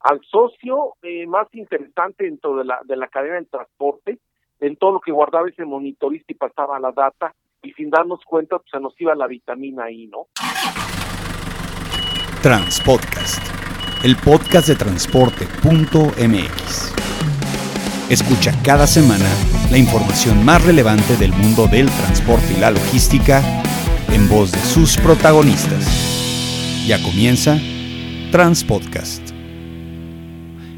al socio eh, más interesante dentro de la, de la cadena del transporte, en todo lo que guardaba ese monitorista y pasaba la data, y sin darnos cuenta, pues se nos iba la vitamina ahí, ¿no? Transpodcast, el podcast de transporte.mx. Escucha cada semana la información más relevante del mundo del transporte y la logística en voz de sus protagonistas. Ya comienza Transpodcast.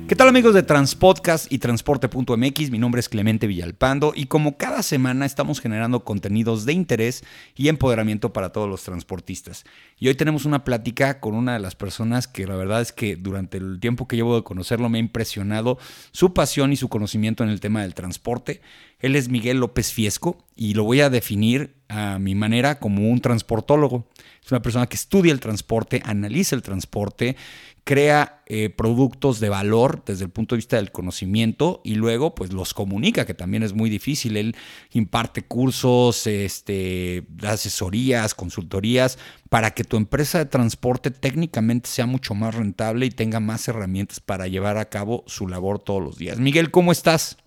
¿Qué tal amigos de Transpodcast y Transporte.mx? Mi nombre es Clemente Villalpando y como cada semana estamos generando contenidos de interés y empoderamiento para todos los transportistas. Y hoy tenemos una plática con una de las personas que la verdad es que durante el tiempo que llevo de conocerlo me ha impresionado su pasión y su conocimiento en el tema del transporte. Él es Miguel López Fiesco y lo voy a definir a mi manera como un transportólogo. Es una persona que estudia el transporte, analiza el transporte crea eh, productos de valor desde el punto de vista del conocimiento y luego pues los comunica, que también es muy difícil. Él imparte cursos, este, asesorías, consultorías para que tu empresa de transporte técnicamente sea mucho más rentable y tenga más herramientas para llevar a cabo su labor todos los días. Miguel, ¿cómo estás?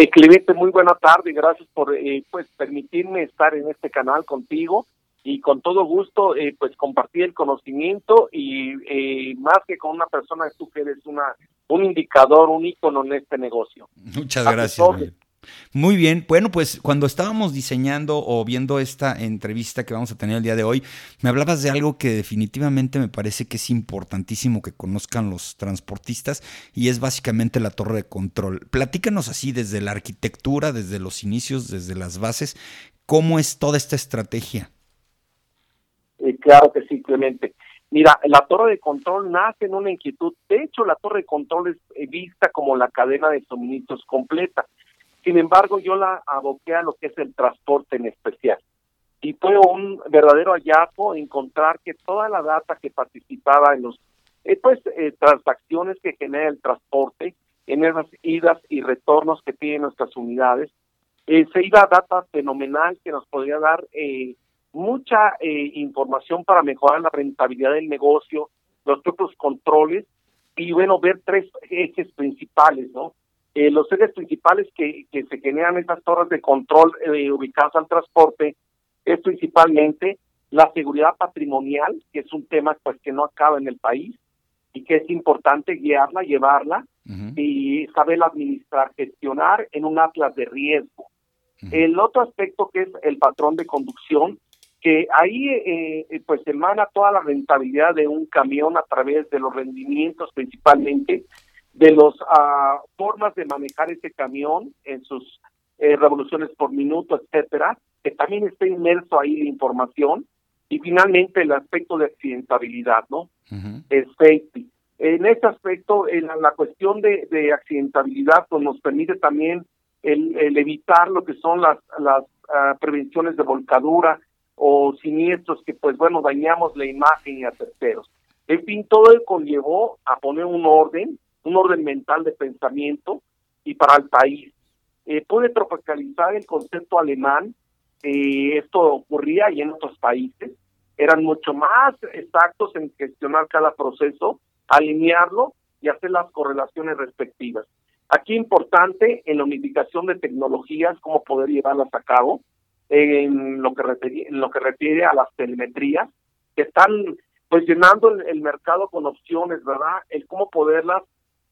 Eh, Clemente, muy buena tarde, gracias por eh, pues permitirme estar en este canal contigo y con todo gusto eh, pues compartir el conocimiento y eh, más que con una persona tú que eres una un indicador, un ícono en este negocio. Muchas gracias. Muy bien, bueno, pues cuando estábamos diseñando o viendo esta entrevista que vamos a tener el día de hoy, me hablabas de algo que definitivamente me parece que es importantísimo que conozcan los transportistas y es básicamente la torre de control. Platícanos así desde la arquitectura, desde los inicios, desde las bases, cómo es toda esta estrategia. Eh, claro que sí, Clemente. Mira, la torre de control nace en una inquietud. De hecho, la torre de control es eh, vista como la cadena de suministros completa. Sin embargo, yo la aboqué a lo que es el transporte en especial. Y fue un verdadero hallazgo encontrar que toda la data que participaba en los eh, pues eh, transacciones que genera el transporte, en esas idas y retornos que tienen nuestras unidades, se iba a data fenomenal que nos podría dar eh, mucha eh, información para mejorar la rentabilidad del negocio, los propios controles y bueno, ver tres ejes principales, ¿no? Eh, los ejes principales que, que se generan estas torres de control eh, ubicadas al transporte es principalmente la seguridad patrimonial, que es un tema pues que no acaba en el país y que es importante guiarla, llevarla y saber administrar, gestionar en un atlas de riesgo. El otro aspecto que es el patrón de conducción, que ahí eh, eh, pues emana toda la rentabilidad de un camión a través de los rendimientos principalmente, de las ah, formas de manejar ese camión en sus eh, revoluciones por minuto, etcétera, que también está inmerso ahí la información, y finalmente el aspecto de accidentabilidad, ¿no? El safety. En ese aspecto, en la, cuestión de, de, accidentabilidad, pues nos permite también el, el evitar lo que son las, las ah, prevenciones de volcadura, o siniestros que pues bueno dañamos la imagen y a terceros. En fin, todo él conllevó a poner un orden, un orden mental de pensamiento y para el país. Eh, puede tropicalizar el concepto alemán, esto ocurría y en otros países, eran mucho más exactos en gestionar cada proceso, alinearlo y hacer las correlaciones respectivas. Aquí importante en la unificación de tecnologías, cómo poder llevarlas a cabo, en lo que refiere, en lo que refiere a las telemetrías, que están pues llenando el, mercado con opciones, ¿verdad? El cómo poderlas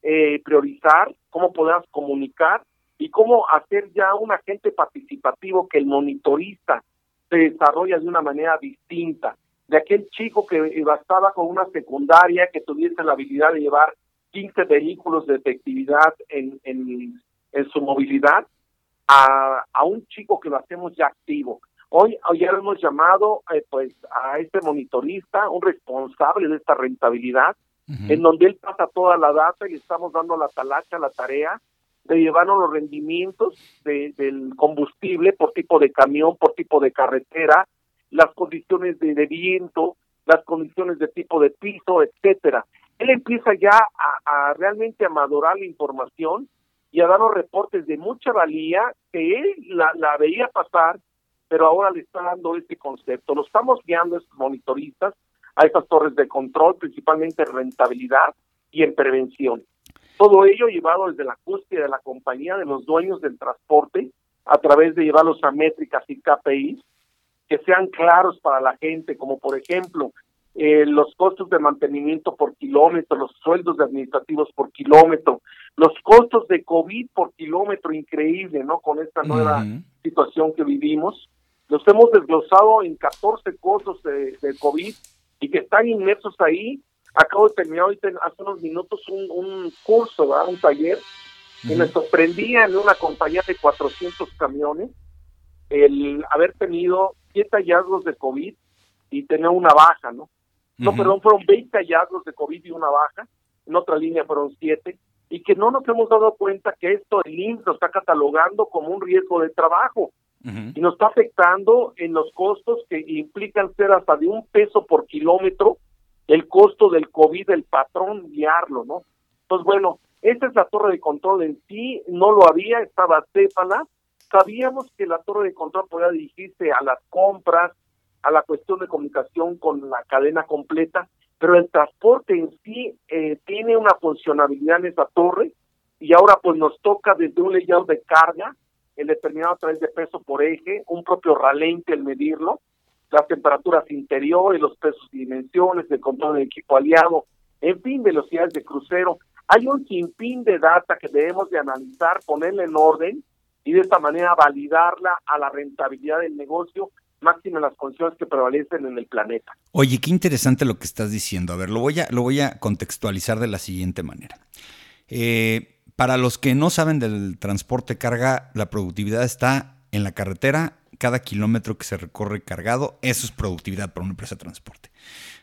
eh, priorizar, cómo poderlas comunicar y cómo hacer ya un agente participativo que el monitorista se desarrolla de una manera distinta. De aquel chico que bastaba con una secundaria que tuviese la habilidad de llevar 15 vehículos de efectividad en, en, en su movilidad, a, a un chico que lo hacemos ya activo. Hoy, hoy ya hemos llamado eh, pues a este monitorista, un responsable de esta rentabilidad, en donde él pasa toda la data y estamos dando la talacha, la tarea de llevarnos los rendimientos de, del combustible por tipo de camión, por tipo de carretera, las condiciones de, de viento, las condiciones de tipo de piso, etcétera. Él empieza ya a, a realmente a madurar la información y a dar los reportes de mucha valía que él la, la veía pasar, pero ahora le está dando este concepto. Lo estamos guiando estos monitoristas, a estas torres de control, principalmente rentabilidad, y en prevención. Todo ello llevado desde la cúspide de la compañía de los dueños del transporte a través de llevarlos a métricas y KPIs que sean claros para la gente, como por ejemplo eh, los costos de mantenimiento por kilómetro, los sueldos de administrativos por kilómetro, los costos de COVID por kilómetro, increíble, ¿no? Con esta nueva situación que vivimos. Los hemos desglosado en 14 costos de, COVID y que están inmersos ahí. Acabo de terminar ahorita hace unos minutos un, un curso, ¿verdad? un taller, que me sorprendía en una compañía de 400 camiones el haber tenido siete hallazgos de COVID y tener una baja, ¿no? No, perdón, fueron 20 hallazgos de COVID y una baja, en otra línea fueron 7, y que no nos hemos dado cuenta que esto el INSS lo está catalogando como un riesgo de trabajo y nos está afectando en los costos que implican ser hasta de un peso por kilómetro el costo del COVID del patrón guiarlo, ¿no? Entonces, bueno, esa es la torre de control en sí, no lo había, estaba Cépala, sabíamos que la torre de control podía dirigirse a las compras, a la cuestión de comunicación con la cadena completa, pero el transporte en sí eh, tiene una funcionalidad en esa torre y ahora pues nos toca desde un layout de carga, el determinado a través de peso por eje, un propio ralente el medirlo, las temperaturas interiores, los pesos y dimensiones, el control del equipo aliado, en fin, velocidades de crucero. Hay un sinfín de data que debemos de analizar, ponerla en orden y de esta manera validarla a la rentabilidad del negocio máxima las condiciones que prevalecen en el planeta. Oye, qué interesante lo que estás diciendo. A ver, lo voy a, lo voy a contextualizar de la siguiente manera. Eh, para los que no saben del transporte carga, la productividad está en la carretera. Cada kilómetro que se recorre cargado, eso es productividad para una empresa de transporte.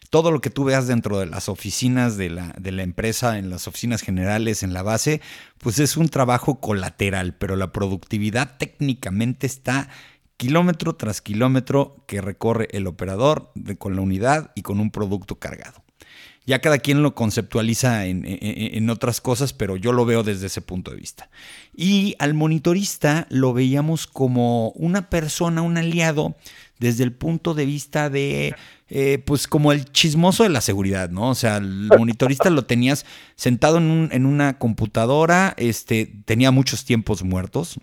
Todo lo que tú veas dentro de las oficinas de la, de la empresa, en las oficinas generales, en la base, pues es un trabajo colateral, pero la productividad técnicamente está kilómetro tras kilómetro que recorre el operador con la unidad y con un producto cargado. Ya cada quien lo conceptualiza en, otras cosas, pero yo lo veo desde ese punto de vista. Y al monitorista lo veíamos como una persona, un aliado, desde el punto de vista de, eh, pues como el chismoso de la seguridad, ¿no? O sea, el monitorista lo tenías sentado en, en una computadora, este, tenía muchos tiempos muertos,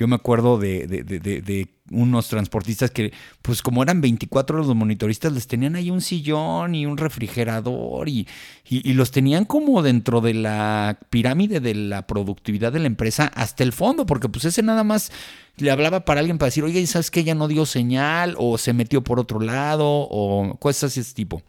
yo me acuerdo de, de, de, unos transportistas que, pues como eran 24 los monitoristas, les tenían ahí un sillón y un refrigerador y, y, los tenían como dentro de la pirámide de la productividad de la empresa hasta el fondo, porque pues ese nada más le hablaba para alguien para decir, oye, ¿sabes que Ya no dio señal o se metió por otro lado o cosas de ese tipo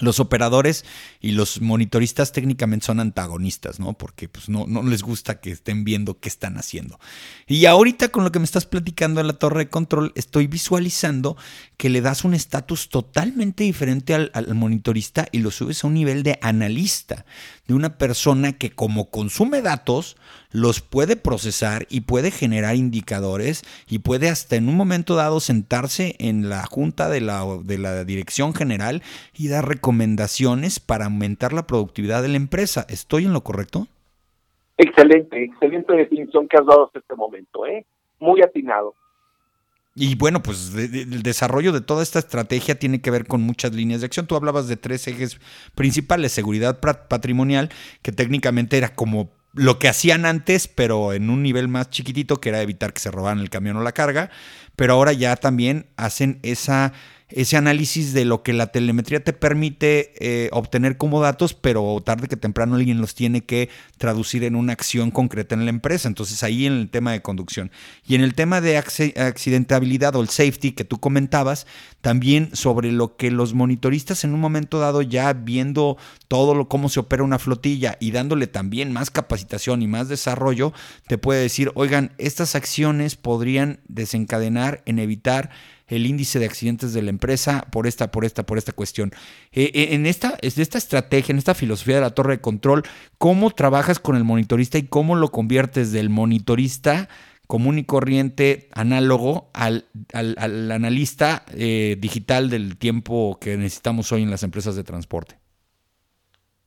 los operadores y los monitoristas técnicamente son antagonistas, ¿no? Porque pues, no, no, les gusta que estén viendo qué están haciendo. Y ahorita con lo que me estás platicando en la torre de control, estoy visualizando que le das un estatus totalmente diferente al, al, monitorista y lo subes a un nivel de analista, de una persona que como consume datos, los puede procesar y puede generar indicadores y puede hasta en un momento dado sentarse en la junta de la, de la dirección general y dar recomendaciones para aumentar la productividad de la empresa. ¿Estoy en lo correcto? Excelente, excelente definición que has dado hasta este momento, ¿eh? Muy atinado. Y bueno, pues el desarrollo de toda esta estrategia tiene que ver con muchas líneas de acción. Tú hablabas de tres ejes principales, seguridad patrimonial, que técnicamente era como lo que hacían antes, pero en un nivel más chiquitito, que era evitar que se robaran el camión o la carga, pero ahora ya también hacen esa ese análisis de lo que la telemetría te permite eh, obtener como datos, pero tarde que temprano alguien los tiene que traducir en una acción concreta en la empresa. Entonces ahí en el tema de conducción. Y en el tema de accidentabilidad o el safety que tú comentabas, también sobre lo que los monitoristas en un momento dado ya viendo todo lo, cómo se opera una flotilla y dándole también más capacitación y más desarrollo, te puede decir, oigan, estas acciones podrían desencadenar en evitar el índice de accidentes de la empresa por esta, por esta, por esta cuestión. Eh, eh, en esta, esta estrategia, en esta filosofía de la torre de control, ¿cómo trabajas con el monitorista y cómo lo conviertes del monitorista común y corriente análogo al, al, analista eh, digital del tiempo que necesitamos hoy en las empresas de transporte?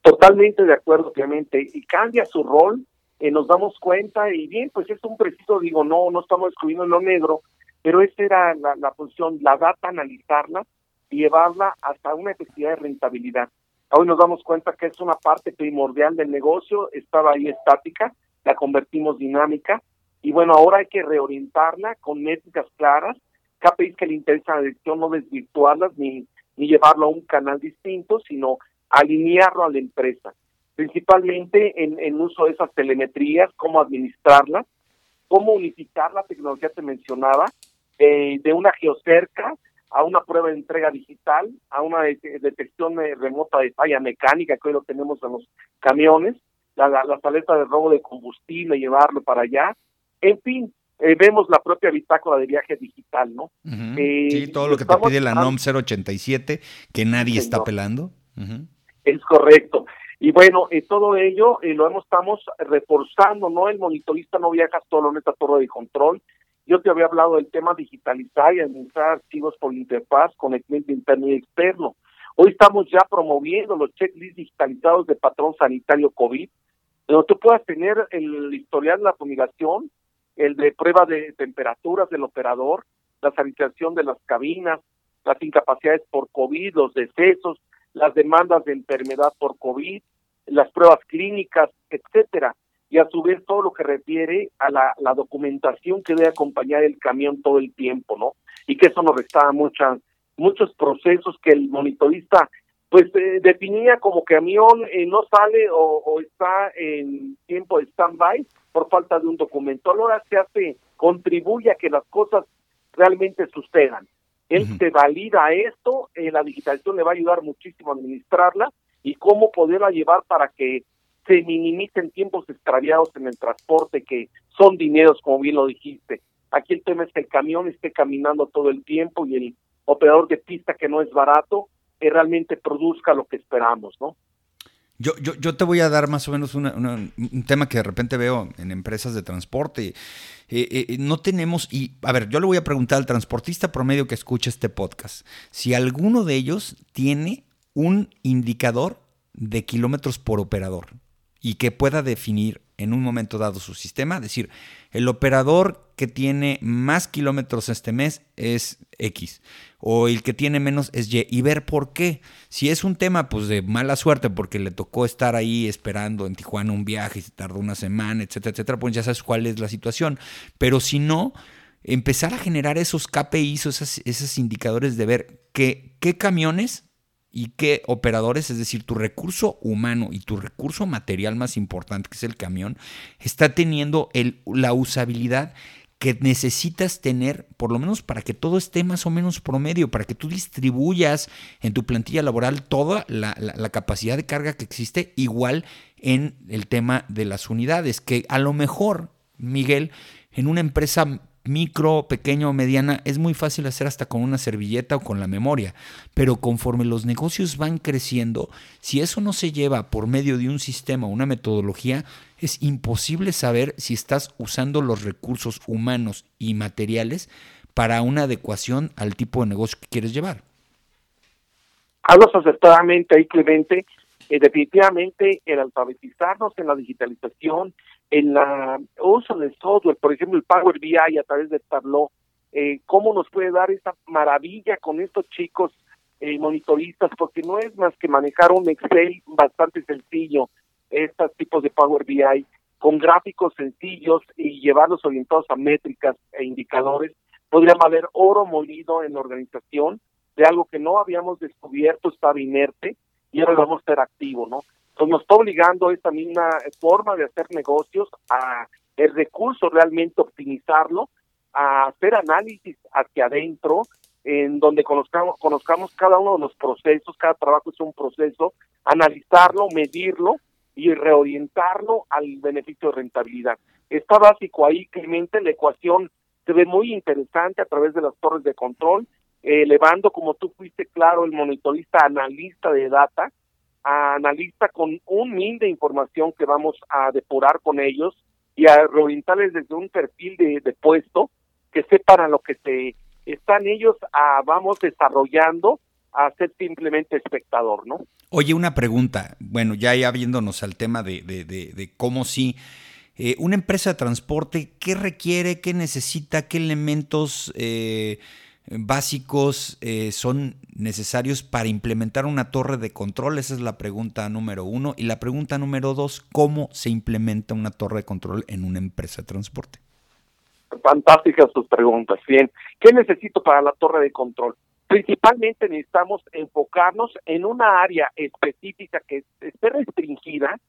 Totalmente de acuerdo, obviamente, y cambia su rol, nos damos cuenta, y bien, pues es un preciso, digo, no, no estamos excluyendo lo negro, pero esa era la, función, la data, analizarla y llevarla hasta una efectividad de rentabilidad. Hoy nos damos cuenta que es una parte primordial del negocio, estaba ahí estática, la convertimos dinámica y bueno, ahora hay que reorientarla con métricas claras, KPIs que le interesa a la dirección, no desvirtuarlas ni, ni llevarlo a un canal distinto, sino alinearlo a la empresa, principalmente en, en uso de esas telemetrías, cómo administrarlas, cómo unificar la tecnología que mencionaba, eh, de una geocerca a una prueba de entrega digital, a una detección remota de falla mecánica, que hoy lo tenemos en los camiones, la, la, la paleta de robo de combustible, llevarlo para allá. En fin, eh, vemos la propia bitácora de viaje digital, ¿no? eh, sí, todo lo que te pide la NOM 087, que nadie está pelando. Es correcto. Y bueno, eh, todo ello eh, lo hemos, estamos reforzando, ¿no? El monitorista no viaja solo en esta torre de control. Yo te había hablado del tema digitalizar y administrar archivos por interfaz con el cliente interno y externo. Hoy estamos ya promoviendo los checklists digitalizados de patrón sanitario COVID, donde tú puedas tener el historial de la fumigación, el de prueba de temperaturas del operador, la sanitización de las cabinas, las incapacidades por COVID, los decesos, las demandas de enfermedad por COVID, las pruebas clínicas, etcétera, y a su vez todo lo que refiere a la, la documentación que debe acompañar el camión todo el tiempo, ¿no? Y que eso nos restaba muchas muchos procesos que el monitorista pues eh, definía como camión eh, no sale o, o, está en tiempo de stand-by por falta de un documento. Ahora se hace, contribuye a que las cosas realmente sucedan. Él uh -huh. se valida esto, eh, la digitalización le va a ayudar muchísimo a administrarla y cómo poderla llevar para que se minimicen tiempos extraviados en el transporte, que son dineros, como bien lo dijiste. Aquí el tema es que el camión esté caminando todo el tiempo y el operador de pista, que no es barato, que realmente produzca lo que esperamos, ¿no? Yo, yo, yo, te voy a dar más o menos una, una, un tema que de repente veo en empresas de transporte. Eh, eh, no tenemos, y a ver, yo le voy a preguntar al transportista promedio que escucha este podcast, si alguno de ellos tiene un indicador de kilómetros por operador y que pueda definir en un momento dado su sistema, decir, el operador que tiene más kilómetros este mes es X o el que tiene menos es Y y ver por qué. Si es un tema pues de mala suerte porque le tocó estar ahí esperando en Tijuana un viaje y se tardó una semana, etcétera, etcétera, pues ya sabes cuál es la situación. Pero si no, empezar a generar esos KPIs, esos, esos indicadores de ver qué, qué camiones y qué operadores, es decir, tu recurso humano y tu recurso material más importante, que es el camión, está teniendo el, la usabilidad que necesitas tener, por lo menos para que todo esté más o menos promedio, para que tú distribuyas en tu plantilla laboral toda la, la, la, capacidad de carga que existe, igual en el tema de las unidades, que a lo mejor, Miguel, en una empresa micro, pequeño o mediana, es muy fácil hacer hasta con una servilleta o con la memoria. Pero conforme los negocios van creciendo, si eso no se lleva por medio de un sistema una metodología, es imposible saber si estás usando los recursos humanos y materiales para una adecuación al tipo de negocio que quieres llevar. Hablas acertadamente ahí, Clemente. Eh, definitivamente el alfabetizarnos en la digitalización, en la uso del software, por ejemplo el Power BI a través de Tableau, eh, cómo nos puede dar esta maravilla con estos chicos eh, monitoristas, porque no es más que manejar un Excel bastante sencillo, estos tipos de Power BI, con gráficos sencillos y llevarlos orientados a métricas e indicadores, podría haber oro molido en la organización de algo que no habíamos descubierto, estaba inerte, y ahora vamos a ser activo, ¿no? Entonces nos está obligando esta misma forma de hacer negocios a el recurso realmente optimizarlo, a hacer análisis hacia adentro, en donde conozcamos, conozcamos cada uno de los procesos, cada trabajo es un proceso, analizarlo, medirlo y reorientarlo al beneficio de rentabilidad. Está básico ahí, Clemente, la ecuación se ve muy interesante a través de las torres de control, elevando, como tú fuiste claro, el monitorista analista de data, a analista con un mil de información que vamos a depurar con ellos y a reorientarles desde un perfil de, de puesto que sepan a lo que se están ellos a, vamos desarrollando a ser simplemente espectador, ¿no? Oye, una pregunta, bueno, ya ya viéndonos al tema de, de, de, de cómo sí, eh, una empresa de transporte, ¿qué requiere, qué necesita, qué elementos eh, básicos eh, son necesarios para implementar una torre de control? Esa es la pregunta número uno. Y la pregunta número dos, ¿cómo se implementa una torre de control en una empresa de transporte? Fantásticas sus preguntas. Bien, ¿qué necesito para la torre de control? Principalmente necesitamos enfocarnos en una área específica que esté restringida.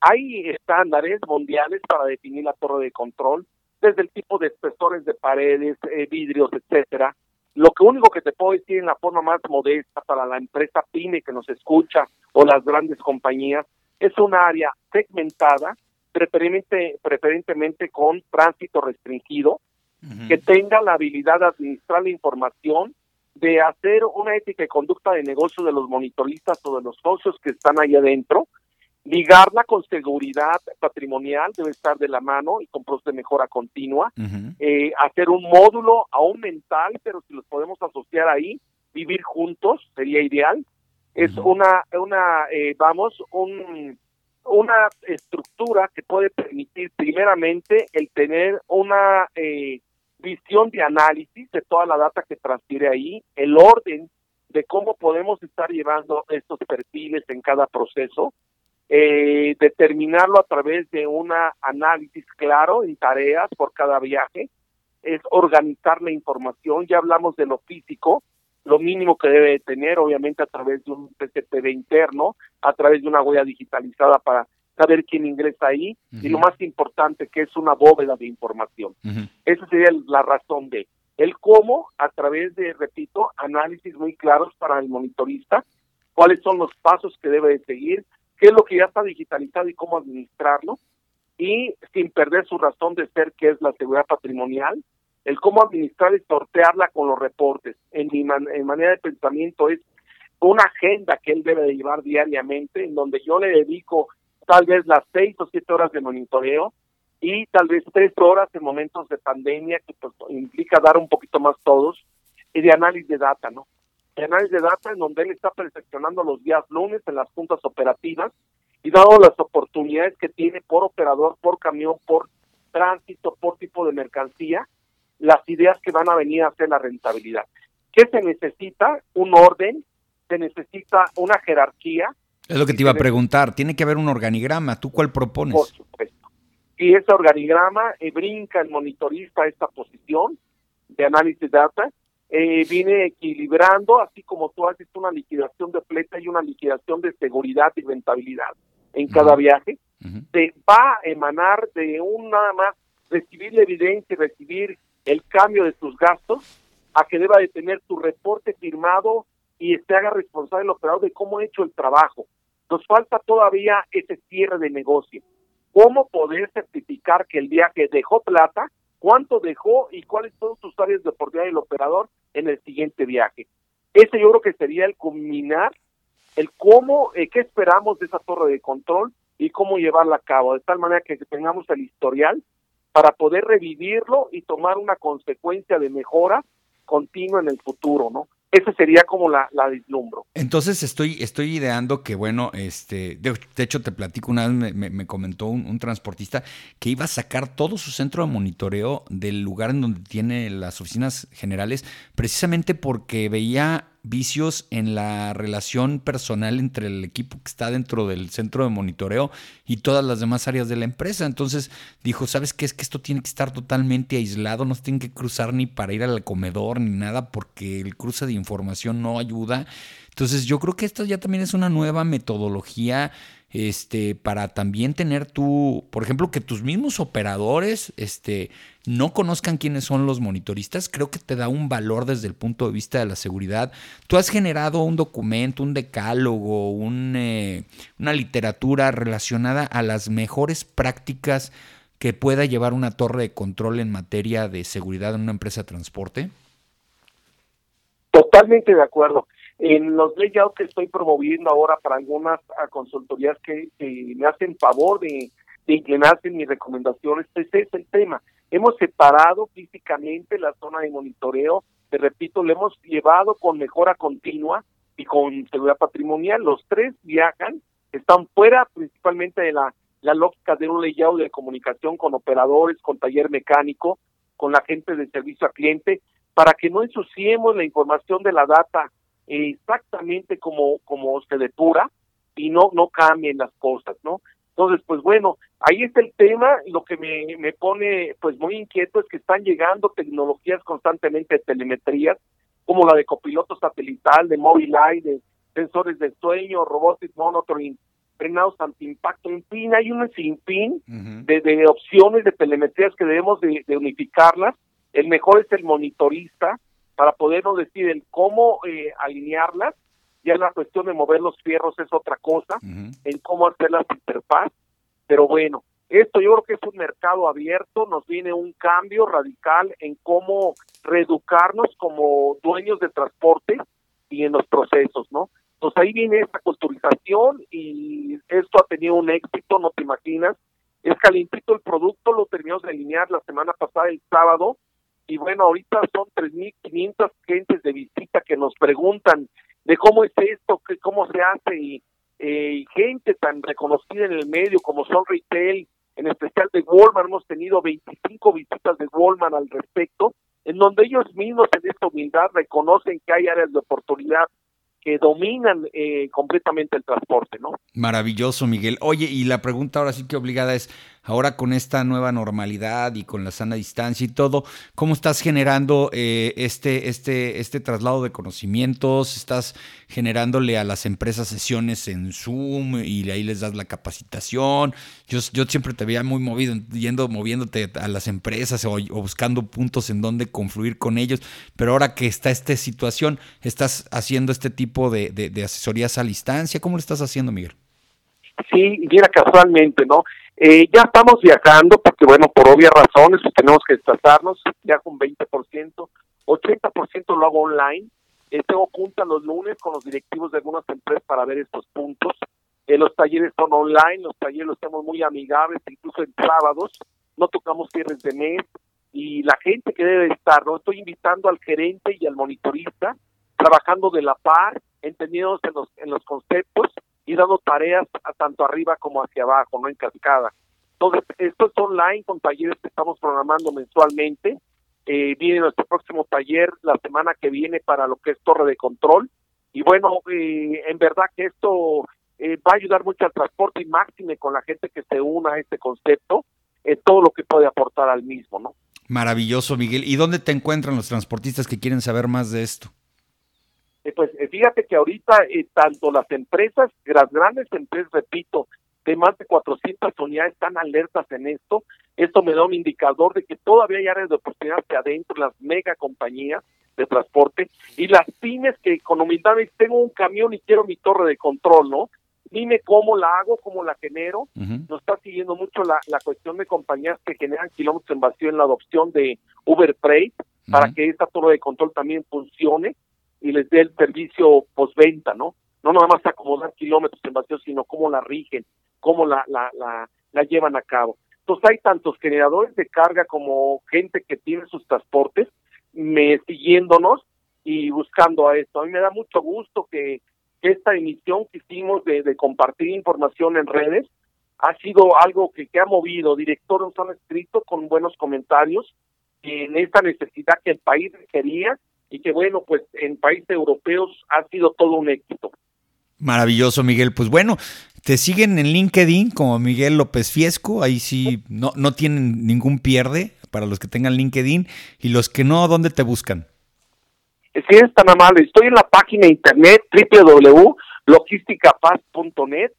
Hay estándares mundiales para definir la torre de control, desde el tipo de espesores de paredes, eh, vidrios, etcétera. Lo que único que te puedo decir en la forma más modesta para la empresa pyme que nos escucha o las grandes compañías es un área segmentada, preferentemente, preferentemente con tránsito restringido, que tenga la habilidad de administrar la información, de hacer una ética y conducta de negocio de los monitoristas o de los socios que están ahí adentro, ligarla con seguridad patrimonial debe estar de la mano y con procesos de mejora continua, eh, hacer un módulo aún mental, pero si los podemos asociar ahí, vivir juntos sería ideal. Es una, una eh, vamos, un, una estructura que puede permitir primeramente el tener una eh, visión de análisis de toda la data que transfiere ahí, el orden de cómo podemos estar llevando estos perfiles en cada proceso, eh, determinarlo a través de un análisis claro en tareas por cada viaje, es organizar la información, ya hablamos de lo físico, lo mínimo que debe tener, obviamente a través de un PCTV interno, a través de una huella digitalizada para saber quién ingresa ahí, y lo más importante, que es una bóveda de información. Esa sería la razón de. El cómo, a través de, repito, análisis muy claros para el monitorista, cuáles son los pasos que debe de seguir, qué es lo que ya está digitalizado y cómo administrarlo, y sin perder su razón de ser, que es la seguridad patrimonial, el cómo administrar y sortearla con los reportes. En mi en manera de pensamiento es una agenda que él debe de llevar diariamente, en donde yo le dedico tal vez las seis o siete horas de monitoreo y tal vez tres horas en momentos de pandemia, que pues, implica dar un poquito más todos, y de análisis de data, ¿no? Análisis de data en donde él está perfeccionando los días lunes en las juntas operativas y dado las oportunidades que tiene por operador, por camión, por tránsito, por tipo de mercancía, las ideas que van a venir a hacer la rentabilidad. ¿Qué se necesita? Un orden, se necesita una jerarquía. Es lo que te iba a preguntar, tiene que haber un organigrama, ¿tú cuál propones? Por supuesto. Y ese organigrama eh, brinca el monitorista a esta posición de análisis de data eh, viene equilibrando, así como tú haces una liquidación de fleta y una liquidación de seguridad y rentabilidad en cada viaje, te va a emanar de un nada más recibir la evidencia y recibir el cambio de tus gastos a que deba de tener tu reporte firmado y se haga responsable el operador de cómo ha hecho el trabajo. Nos falta todavía ese cierre de negocio. ¿Cómo poder certificar que el viaje dejó plata cuánto dejó y cuáles son sus áreas de oportunidad del operador en el siguiente viaje. Ese yo creo que sería el culminar, el cómo, eh, qué esperamos de esa torre de control y cómo llevarla a cabo, de tal manera que tengamos el historial para poder revivirlo y tomar una consecuencia de mejora continua en el futuro, ¿no? Esa sería como la, la vislumbro. Entonces estoy, estoy ideando que, bueno, este, de, hecho te platico, una vez me, me, comentó un, un, transportista que iba a sacar todo su centro de monitoreo del lugar en donde tiene las oficinas generales, precisamente porque veía vicios en la relación personal entre el equipo que está dentro del centro de monitoreo y todas las demás áreas de la empresa. Entonces dijo, ¿sabes qué? Es que esto tiene que estar totalmente aislado, no se tiene que cruzar ni para ir al comedor ni nada porque el cruce de información no ayuda. Entonces yo creo que esto ya también es una nueva metodología este, para también tener tú, por ejemplo, que tus mismos operadores este, no conozcan quiénes son los monitoristas, creo que te da un valor desde el punto de vista de la seguridad. Tú has generado un documento, un decálogo, un, eh, una literatura relacionada a las mejores prácticas que pueda llevar una torre de control en materia de seguridad en una empresa de transporte. Totalmente de acuerdo. En los layouts que estoy promoviendo ahora para algunas consultorías que, me hacen favor de, inclinarse en mis recomendaciones, ese es el tema. Hemos separado físicamente la zona de monitoreo, te repito, le hemos llevado con mejora continua y con seguridad patrimonial. Los tres viajan, están fuera principalmente de la, la lógica de un layout de comunicación con operadores, con taller mecánico, con la gente de servicio al cliente, para que no ensuciemos la información de la data exactamente como, como se depura y no, no cambien las cosas, ¿no? Entonces, pues bueno, ahí está el tema. Lo que me, me pone pues muy inquieto es que están llegando tecnologías constantemente de telemetría, como la de copiloto satelital, de Mobileye, de sensores de sueño, robotic monitoring, frenados antiimpacto, en fin, hay un sinfín de, de, opciones de telemetrías que debemos de, unificarlas. El mejor es el monitorista para podernos decir el cómo eh, alinearlas ya la cuestión de mover los fierros es otra cosa, en cómo hacer la interfaz, pero bueno, esto yo creo que es un mercado abierto, nos viene un cambio radical en cómo reeducarnos como dueños de transporte y en los procesos, ¿no? Entonces ahí viene esta culturización y esto ha tenido un éxito, no te imaginas. Es calentito el producto, lo terminamos de alinear la semana pasada, el sábado, y bueno, ahorita son 3.500 gentes de visita que nos preguntan de cómo es esto, que cómo se hace y eh, gente tan reconocida en el medio como son retail, en especial de Walmart, hemos tenido 25 visitas de Walmart al respecto, en donde ellos mismos en esta humildad reconocen que hay áreas de oportunidad que dominan eh, completamente el transporte, ¿no? Maravilloso, Miguel. Oye, y la pregunta ahora sí que obligada es, ahora con esta nueva normalidad y con la sana distancia y todo, ¿cómo estás generando eh, este, este, este traslado de conocimientos? ¿Estás generándole a las empresas sesiones en Zoom y ahí les das la capacitación? Yo, yo siempre te veía muy movido, yendo, moviéndote a las empresas o, buscando puntos en donde confluir con ellos, pero ahora que está esta situación, ¿estás haciendo este tipo de, de asesorías a distancia? ¿Cómo lo estás haciendo, Miguel? Sí, mira, casualmente, ¿no? Eh, ya estamos viajando porque, bueno, por obvias razones pues, tenemos que desplazarnos, ya un 20%, 80% lo hago online. Eh, tengo juntas los lunes con los directivos de algunas empresas para ver estos puntos. Eh, los talleres son online, los talleres los tenemos muy amigables, incluso en sábados, no tocamos cierres de mes y la gente que debe estar, ¿no? Estoy invitando al gerente y al monitorista, trabajando de la par, entendidos en los, en los conceptos y dando tareas a tanto arriba como hacia abajo, no en cascada. Entonces, esto es online con talleres que estamos programando mensualmente. Eh, viene nuestro próximo taller la semana que viene para lo que es torre de control. Y bueno, eh, en verdad que esto eh, va a ayudar mucho al transporte y máxime con la gente que se una a este concepto, en todo lo que puede aportar al mismo, ¿no? Maravilloso, Miguel. ¿Y dónde te encuentran los transportistas que quieren saber más de esto? Eh, pues eh, fíjate que ahorita eh, tanto las empresas, las grandes empresas, repito, de más de 400 unidades están alertas en esto. Esto me da un indicador de que todavía hay áreas de oportunidad hacia adentro, las mega compañías de transporte y las pymes que con humildad tengo un camión y quiero mi torre de control, ¿no? Dime cómo la hago, cómo la genero. Nos está siguiendo mucho la, la cuestión de compañías que generan kilómetros en vacío en la adopción de Uber Freight para que esta torre de control también funcione y les dé el servicio postventa, ¿no? No nada más acomodar kilómetros en vacío, sino cómo la rigen, cómo la, la, la, la llevan a cabo. Entonces hay tantos generadores de carga como gente que tiene sus transportes me siguiéndonos y buscando a esto. A mí me da mucho gusto que, esta emisión que hicimos de, compartir información en redes ha sido algo que, que ha movido. Directores han escrito con buenos comentarios en esta necesidad que el país quería y que bueno, pues en países europeos ha sido todo un éxito. Maravilloso, Miguel. Pues bueno, te siguen en LinkedIn como Miguel López Fiesco, ahí sí no, no tienen ningún pierde para los que tengan LinkedIn y los que no, ¿dónde te buscan? Si es tan amable, estoy en la página internet www.logisticapaz.net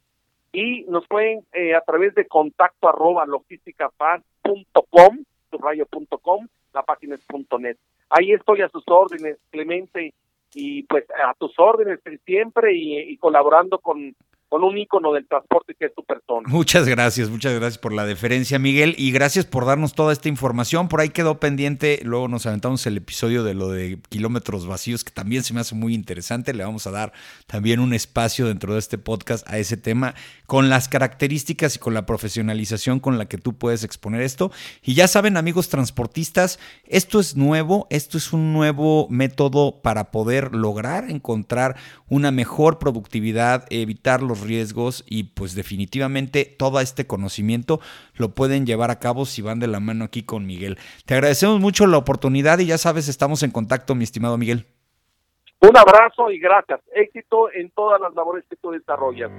y nos pueden eh, a través de contacto arroba logisticapaz.com, subrayo.com, la página es punto .net ahí estoy a sus órdenes, Clemente, y pues a tus órdenes siempre y colaborando con, con un ícono del transporte que es tu persona. Muchas gracias, muchas gracias por la deferencia, Miguel, y gracias por darnos toda esta información. Por ahí quedó pendiente, luego nos aventamos el episodio de lo de kilómetros vacíos, que también se me hace muy interesante. Le vamos a dar también un espacio dentro de este podcast a ese tema, con las características y con la profesionalización con la que tú puedes exponer esto. Y ya saben, amigos transportistas, esto es nuevo, esto es un nuevo método para poder lograr encontrar una mejor productividad, evitar los riesgos y pues definitivamente todo este conocimiento lo pueden llevar a cabo si van de la mano aquí con Miguel. Te agradecemos mucho la oportunidad y ya sabes, estamos en contacto, mi estimado Miguel. Un abrazo y gracias. Éxito en todas las labores que tú desarrollas.